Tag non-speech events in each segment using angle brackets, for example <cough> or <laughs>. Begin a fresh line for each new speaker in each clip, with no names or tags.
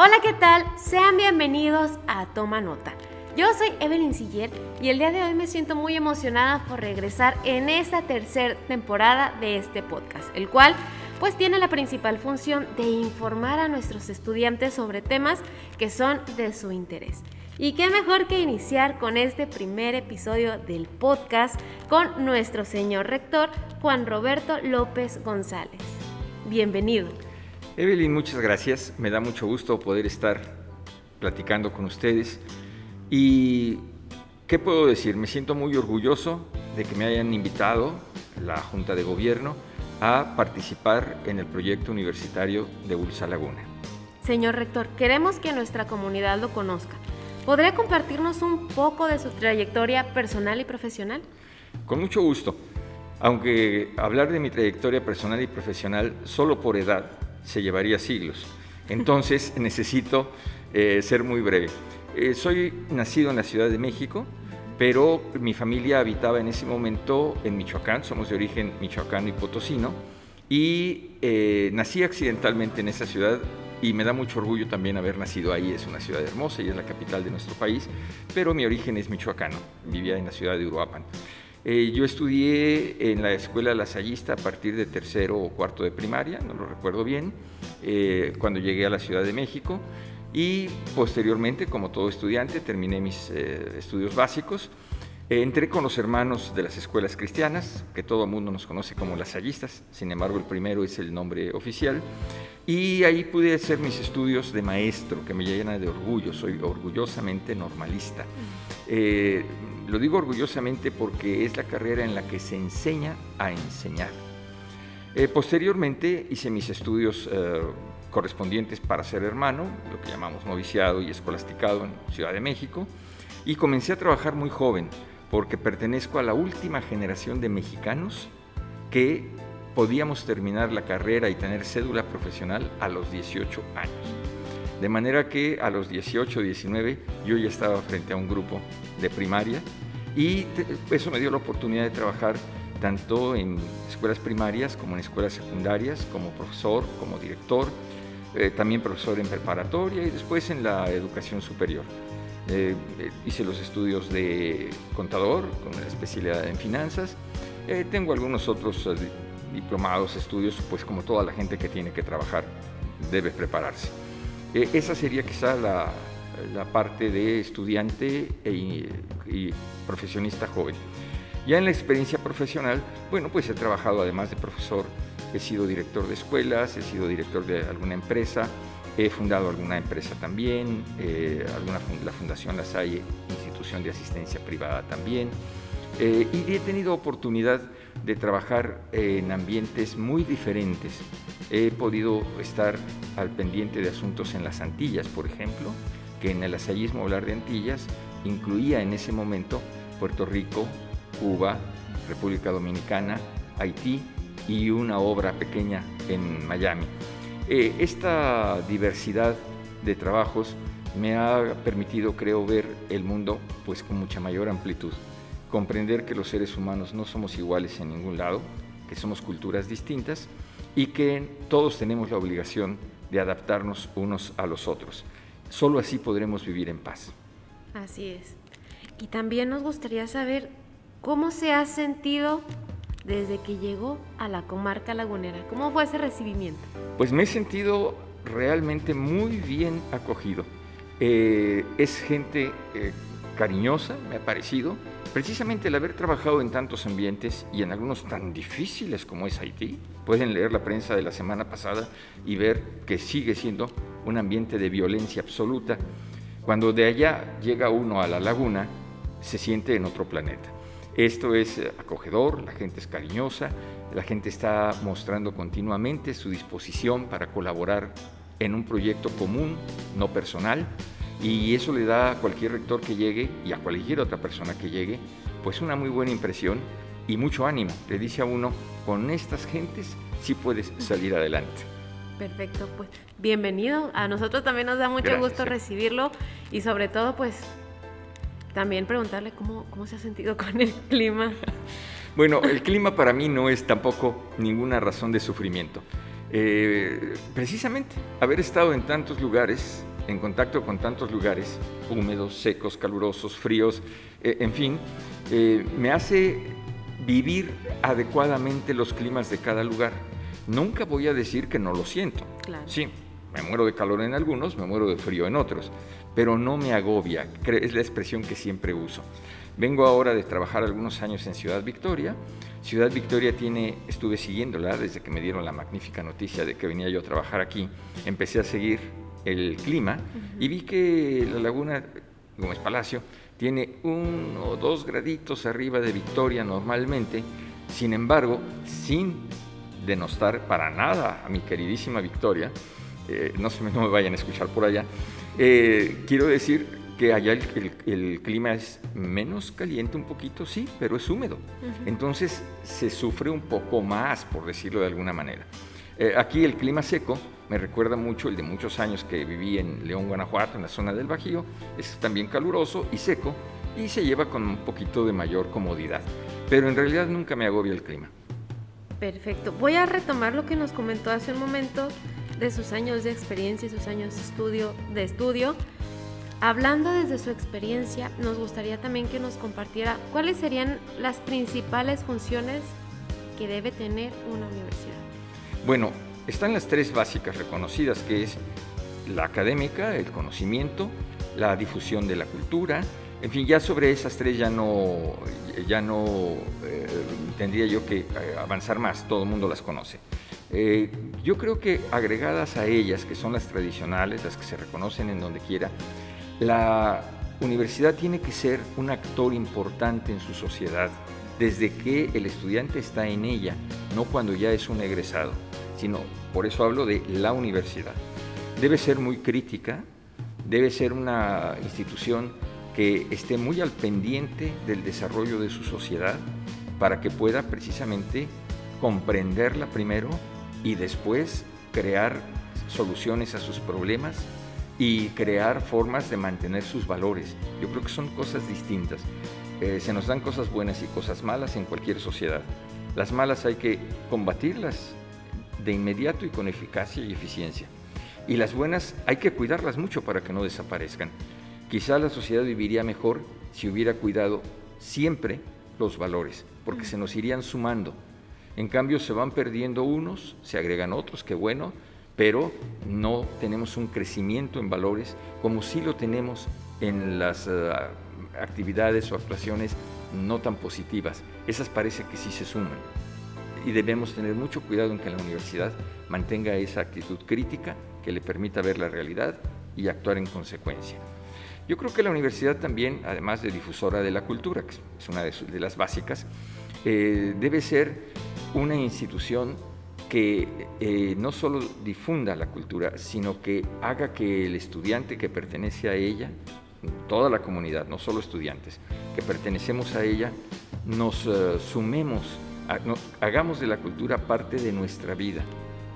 Hola, ¿qué tal? Sean bienvenidos a Toma Nota. Yo soy Evelyn Siller y el día de hoy me siento muy emocionada por regresar en esta tercera temporada de este podcast, el cual pues tiene la principal función de informar a nuestros estudiantes sobre temas que son de su interés. Y qué mejor que iniciar con este primer episodio del podcast con nuestro señor rector Juan Roberto López González. Bienvenido.
Evelyn, muchas gracias. Me da mucho gusto poder estar platicando con ustedes. Y, ¿qué puedo decir? Me siento muy orgulloso de que me hayan invitado la Junta de Gobierno a participar en el proyecto universitario de Ulsa Laguna.
Señor rector, queremos que nuestra comunidad lo conozca. ¿Podría compartirnos un poco de su trayectoria personal y profesional?
Con mucho gusto. Aunque hablar de mi trayectoria personal y profesional solo por edad se llevaría siglos. Entonces <laughs> necesito eh, ser muy breve. Eh, soy nacido en la Ciudad de México, pero mi familia habitaba en ese momento en Michoacán, somos de origen michoacano y potosino, y eh, nací accidentalmente en esa ciudad y me da mucho orgullo también haber nacido ahí. Es una ciudad hermosa y es la capital de nuestro país, pero mi origen es michoacano. Vivía en la ciudad de Uruapan. Eh, yo estudié en la escuela lasallista a partir de tercero o cuarto de primaria, no lo recuerdo bien, eh, cuando llegué a la Ciudad de México. Y posteriormente, como todo estudiante, terminé mis eh, estudios básicos entré con los hermanos de las escuelas cristianas, que todo el mundo nos conoce como las lasallistas, sin embargo el primero es el nombre oficial, y ahí pude hacer mis estudios de maestro, que me llena de orgullo, soy orgullosamente normalista. Eh, lo digo orgullosamente porque es la carrera en la que se enseña a enseñar. Eh, posteriormente hice mis estudios correspondientes para ser hermano, lo que llamamos noviciado y escolasticado en Ciudad de México, y comencé a trabajar muy joven porque pertenezco a la última generación de mexicanos que podíamos terminar la carrera y tener cédula profesional a los 18 años. De manera que a los 18, 19 yo ya estaba frente a un grupo de primaria y eso me dio la oportunidad de trabajar tanto en escuelas primarias como en escuelas secundarias, como profesor, como director, eh, también profesor en preparatoria y después en la educación superior. Eh, hice los estudios de contador con una especialidad en finanzas. Eh, tengo algunos otros eh, diplomados, estudios, pues como toda la gente que tiene que trabajar debe prepararse. esa sería quizá la, la parte de estudiante e, y profesionista joven. Ya en la experiencia profesional, bueno, pues he trabajado además de profesor, he sido director de escuelas, he sido director de alguna empresa, He fundado alguna empresa también, eh, alguna, la Fundación La Salle, institución de asistencia privada también, eh, y he tenido oportunidad de trabajar en ambientes muy diferentes. He podido estar al pendiente de asuntos en las Antillas, por ejemplo, que en el asallismo hablar de Antillas incluía en ese momento Puerto Rico, Cuba, República Dominicana, Haití y una obra pequeña en Miami. Eh, esta diversidad de trabajos me ha permitido, creo, ver el mundo pues con mucha mayor amplitud, comprender que los seres humanos no somos iguales en ningún lado, que somos culturas distintas y que todos tenemos la obligación de adaptarnos unos a los otros. Solo así podremos vivir en paz.
Así es. Y también nos gustaría saber cómo se ha sentido desde que llegó a la comarca lagunera? ¿Cómo fue ese recibimiento?
Pues me he sentido realmente muy bien acogido. Eh, es gente eh, cariñosa, me ha parecido. Precisamente el haber trabajado en tantos ambientes y en algunos tan difíciles como es Haití, pueden leer la prensa de la semana pasada y ver que sigue siendo un ambiente de violencia absoluta. Cuando de allá llega uno a la laguna, se siente en otro planeta. Esto es eh, acogedor, la gente es cariñosa, la gente está mostrando continuamente su disposición para colaborar en un proyecto común, no personal, y eso le da a cualquier rector que llegue y a cualquier otra persona que llegue, pues una muy buena impresión y mucho ánimo. Le dice a uno, con estas gentes sí puedes salir adelante.
Perfecto, pues bienvenido. A nosotros también nos da mucho gusto recibirlo y sobre todo pues también preguntarle cómo, cómo se ha sentido <laughs> con el clima.
Bueno, el clima para mí no es tampoco ninguna razón de sufrimiento. Eh, precisamente, haber estado en tantos lugares en contacto con tantos lugares, húmedos, secos, calurosos, fríos, eh, en fin, eh, me hace vivir adecuadamente los climas de cada lugar. Nunca voy a decir que no lo siento. Sí, me muero de calor en algunos, me muero de frío en otros, pero no me agobia, es la expresión que siempre uso. Vengo ahora de trabajar algunos años en Ciudad Victoria. Ciudad Victoria tiene, estuve siguiéndola desde que me dieron la magnífica noticia de que venía yo a trabajar aquí. Empecé a seguir el clima y vi que la laguna Gómez Palacio tiene uno o dos graditos arriba de Victoria normalmente. Sin embargo, sin denostar para nada a mi queridísima Victoria, eh, no se me, <laughs> no me vayan a escuchar por allá, eh, quiero decir que allá el, clima es menos caliente un poquito, sí, pero es húmedo. Entonces se sufre un poco más, por decirlo de alguna manera. Eh, aquí el clima seco me recuerda mucho el de muchos años que viví en León, Guanajuato, en la zona del Bajío. Es también caluroso y seco y se lleva con un poquito de mayor comodidad. Pero en realidad nunca me agobia el clima.
Perfecto. Voy a retomar lo que nos comentó hace un momento de sus años de experiencia y sus años de estudio. De estudio. Hablando desde su experiencia, nos gustaría también que nos compartiera cuáles serían las principales funciones que debe tener una universidad.
Bueno, están las tres básicas reconocidas, que es la académica, el conocimiento, la difusión de la cultura. En fin, ya sobre esas tres ya no, ya no eh, tendría yo que eh, avanzar más, todo el mundo las conoce. Eh, yo creo que agregadas a ellas, que son las tradicionales, las que se reconocen en donde quiera, la universidad tiene que ser un actor importante en su sociedad desde que el estudiante está en ella, no cuando ya es un egresado, sino por eso hablo de la universidad. Debe ser muy crítica, debe ser una institución que esté muy al pendiente del desarrollo de su sociedad para que pueda precisamente comprenderla primero y después crear soluciones a sus problemas y crear formas de mantener sus valores. Yo creo que son cosas distintas. Eh, se nos dan cosas buenas y cosas malas en cualquier sociedad. Las malas hay que combatirlas de inmediato y con eficacia y eficiencia. Y las buenas hay que cuidarlas mucho para que no desaparezcan. Quizá la sociedad viviría mejor si hubiera cuidado siempre los valores, porque se nos irían sumando. En cambio se van perdiendo unos, se agregan otros, qué bueno, pero no tenemos un crecimiento en valores como sí lo tenemos en las eh, actividades o actuaciones no tan positivas. Esas parece que sí se suman. Y debemos tener mucho cuidado en que la universidad mantenga esa actitud crítica que le permita ver la realidad y actuar en consecuencia. Yo creo que la universidad también, además de difusora de la cultura, que es una de, las básicas, eh, debe ser una institución que eh, no solo difunda la cultura, sino que haga que el estudiante que pertenece a ella, toda la comunidad, no solo estudiantes, que pertenecemos a ella, nos eh, sumemos, hagamos de la cultura parte de nuestra vida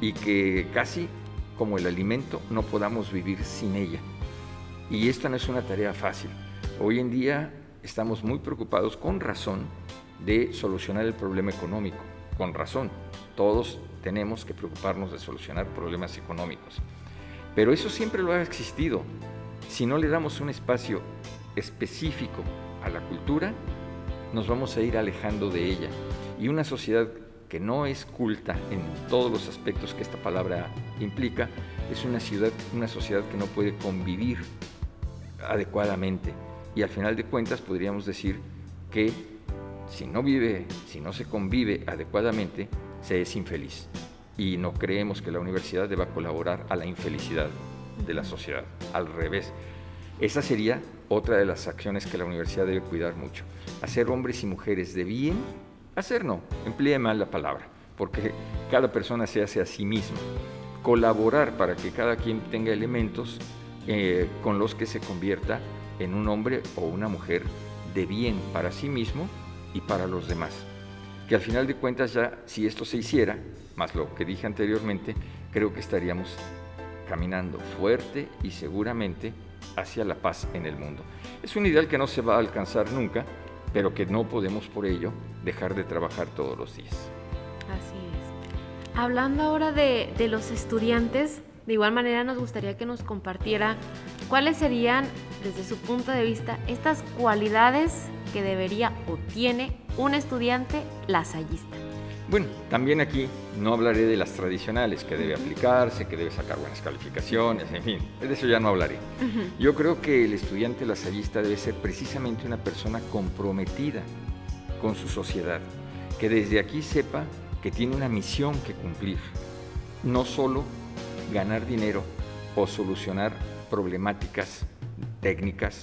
y que casi como el alimento no podamos vivir sin ella. Y esta no es una tarea fácil. Hoy en día estamos muy preocupados con razón de solucionar el problema económico, con razón. Todos tenemos que preocuparnos de solucionar problemas económicos. Pero eso siempre lo ha existido. Si no le damos un espacio específico a la cultura, nos vamos a ir alejando de ella. Y una sociedad que no es culta en todos los aspectos que esta palabra implica, es una, ciudad, una sociedad que no puede convivir adecuadamente. Y al final de cuentas podríamos decir que si no vive, si no se convive adecuadamente, se es infeliz. Y no creemos que la universidad deba colaborar a la infelicidad de la sociedad. Al revés. Esa sería otra de las acciones que la universidad debe cuidar mucho. Hacer hombres y mujeres de bien, hacer no, emplee mal la palabra, porque cada persona se hace a sí misma. Colaborar para que cada quien tenga elementos eh, con los que se convierta en un hombre o una mujer de bien para sí mismo y para los demás que al final de cuentas ya si esto se hiciera, más lo que dije anteriormente, creo que estaríamos caminando fuerte y seguramente hacia la paz en el mundo. Es un ideal que no se va a alcanzar nunca, pero que no podemos por ello dejar de trabajar todos los días.
Así es. Hablando ahora de, de los estudiantes, de igual manera nos gustaría que nos compartiera cuáles serían, desde su punto de vista, estas cualidades que debería o tiene un estudiante lasallista.
Bueno, también aquí no hablaré de las tradicionales, que debe aplicarse, que debe sacar buenas calificaciones, en fin, de eso ya no hablaré. Yo creo que el estudiante lasallista debe ser precisamente una persona comprometida con su sociedad, que desde aquí sepa que tiene una misión que cumplir, no solo ganar dinero o solucionar problemáticas técnicas,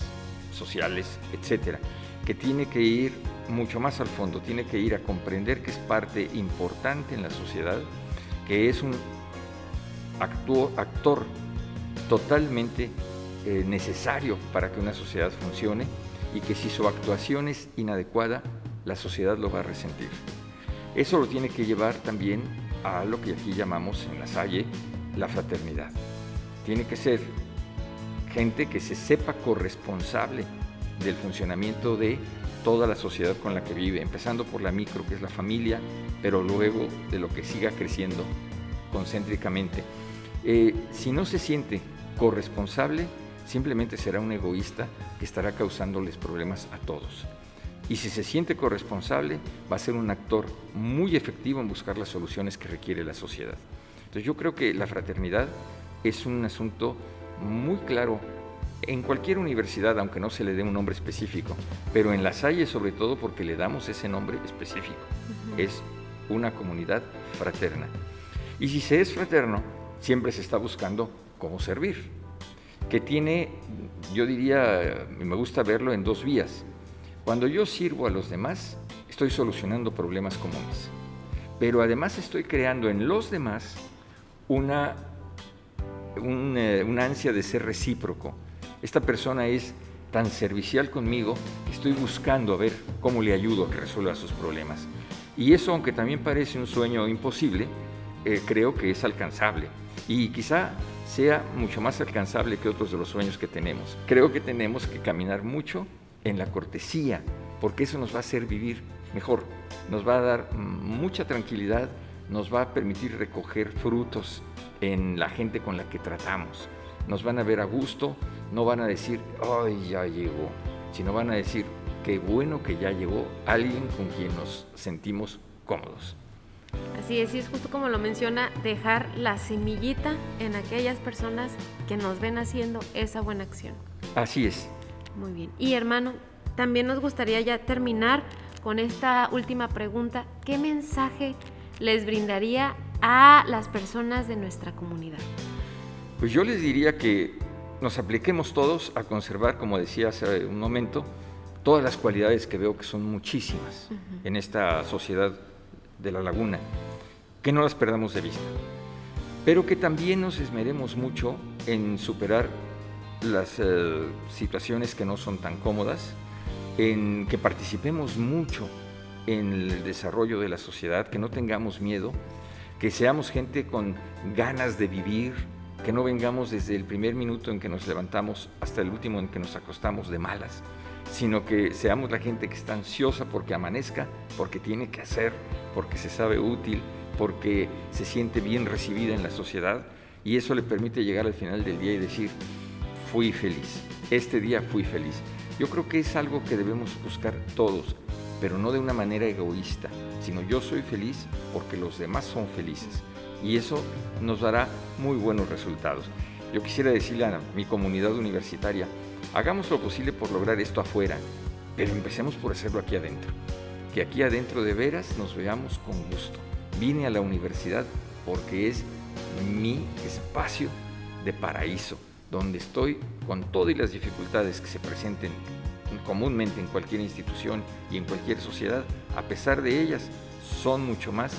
sociales, etcétera, que tiene que ir mucho más al fondo, tiene que ir a comprender que es parte importante en la sociedad, que es un actor, actor totalmente eh, necesario para que una sociedad funcione y que si su actuación es inadecuada, la sociedad lo va a resentir. Eso lo tiene que llevar también a lo que aquí llamamos en la Salle la fraternidad. Tiene que ser gente que se sepa corresponsable del funcionamiento de toda la sociedad con la que vive, empezando por la micro, que es la familia, pero luego de lo que siga creciendo concéntricamente. Eh, si no se siente corresponsable, simplemente será un egoísta que estará causándoles problemas a todos. Y si se siente corresponsable, va a ser un actor muy efectivo en buscar las soluciones que requiere la sociedad. Entonces yo creo que la fraternidad es un asunto muy claro en cualquier universidad, aunque no se le dé un nombre específico, pero en la Salle sobre todo porque le damos ese nombre específico. Es una comunidad fraterna. Y si se es fraterno, siempre se está buscando cómo servir, que tiene, yo diría, me gusta verlo en dos vías. Cuando yo sirvo a los demás, estoy solucionando problemas comunes, pero además estoy creando en los demás una, eh, una ansia de ser recíproco, esta persona es tan servicial conmigo que estoy buscando a ver cómo le ayudo a que resuelva sus problemas. Y eso, aunque también parece un sueño imposible, eh, creo que es alcanzable. Y quizá sea mucho más alcanzable que otros de los sueños que tenemos. Creo que tenemos que caminar mucho en la cortesía, porque eso nos va a hacer vivir mejor, nos va a dar mucha tranquilidad, nos va a permitir recoger frutos en la gente con la que tratamos. Nos van a ver a gusto, no van a decir, ay, ya llegó, sino van a decir, qué bueno que ya llegó alguien con quien nos sentimos cómodos.
Así es, y es justo como lo menciona, dejar la semillita en aquellas personas que nos ven haciendo esa buena acción.
Así es.
Muy bien. Y hermano, también nos gustaría ya terminar con esta última pregunta. ¿Qué mensaje les brindaría a las personas de nuestra comunidad?
Pues yo les diría que nos apliquemos todos a conservar, como decía hace un momento, todas las cualidades que veo que son muchísimas en esta sociedad de la laguna, que no las perdamos de vista, pero que también nos esmeremos mucho en superar las eh, situaciones que no son tan cómodas, en que participemos mucho en el desarrollo de la sociedad, que no tengamos miedo, que seamos gente con ganas de vivir, que no vengamos desde el primer minuto en que nos levantamos hasta el último en que nos acostamos de malas, sino que seamos la gente que está ansiosa porque amanezca, porque tiene que hacer, porque se sabe útil, porque se siente bien recibida en la sociedad y eso le permite llegar al final del día y decir, fui feliz, este día fui feliz. Yo creo que es algo que debemos buscar todos, pero no de una manera egoísta, sino yo soy feliz porque los demás son felices y eso nos dará muy buenos resultados. Yo quisiera decirle a mi comunidad universitaria, hagamos lo posible por lograr esto afuera, pero empecemos por hacerlo aquí adentro. Que aquí adentro de veras nos veamos con gusto. Vine a la universidad porque es mi espacio de paraíso, donde estoy con todas las dificultades que se presenten comúnmente en cualquier institución y en cualquier sociedad, a pesar de ellas, son mucho más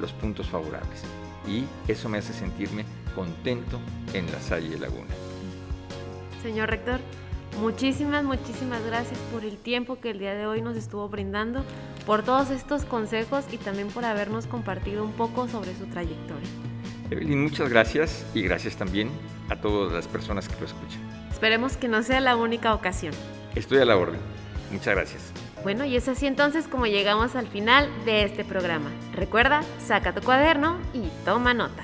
los puntos favorables y eso me hace sentirme contento en la Salle Laguna.
Señor rector, muchísimas, muchísimas gracias por el tiempo que el día de hoy nos estuvo brindando, por todos estos consejos y también por habernos compartido un poco sobre su trayectoria.
Evelyn, muchas gracias y gracias también a todas las personas que lo escuchan.
Esperemos que no sea la única ocasión.
Estoy a la orden. Muchas gracias.
Bueno, y es así entonces como llegamos al final de este programa. Recuerda, saca tu cuaderno y toma nota.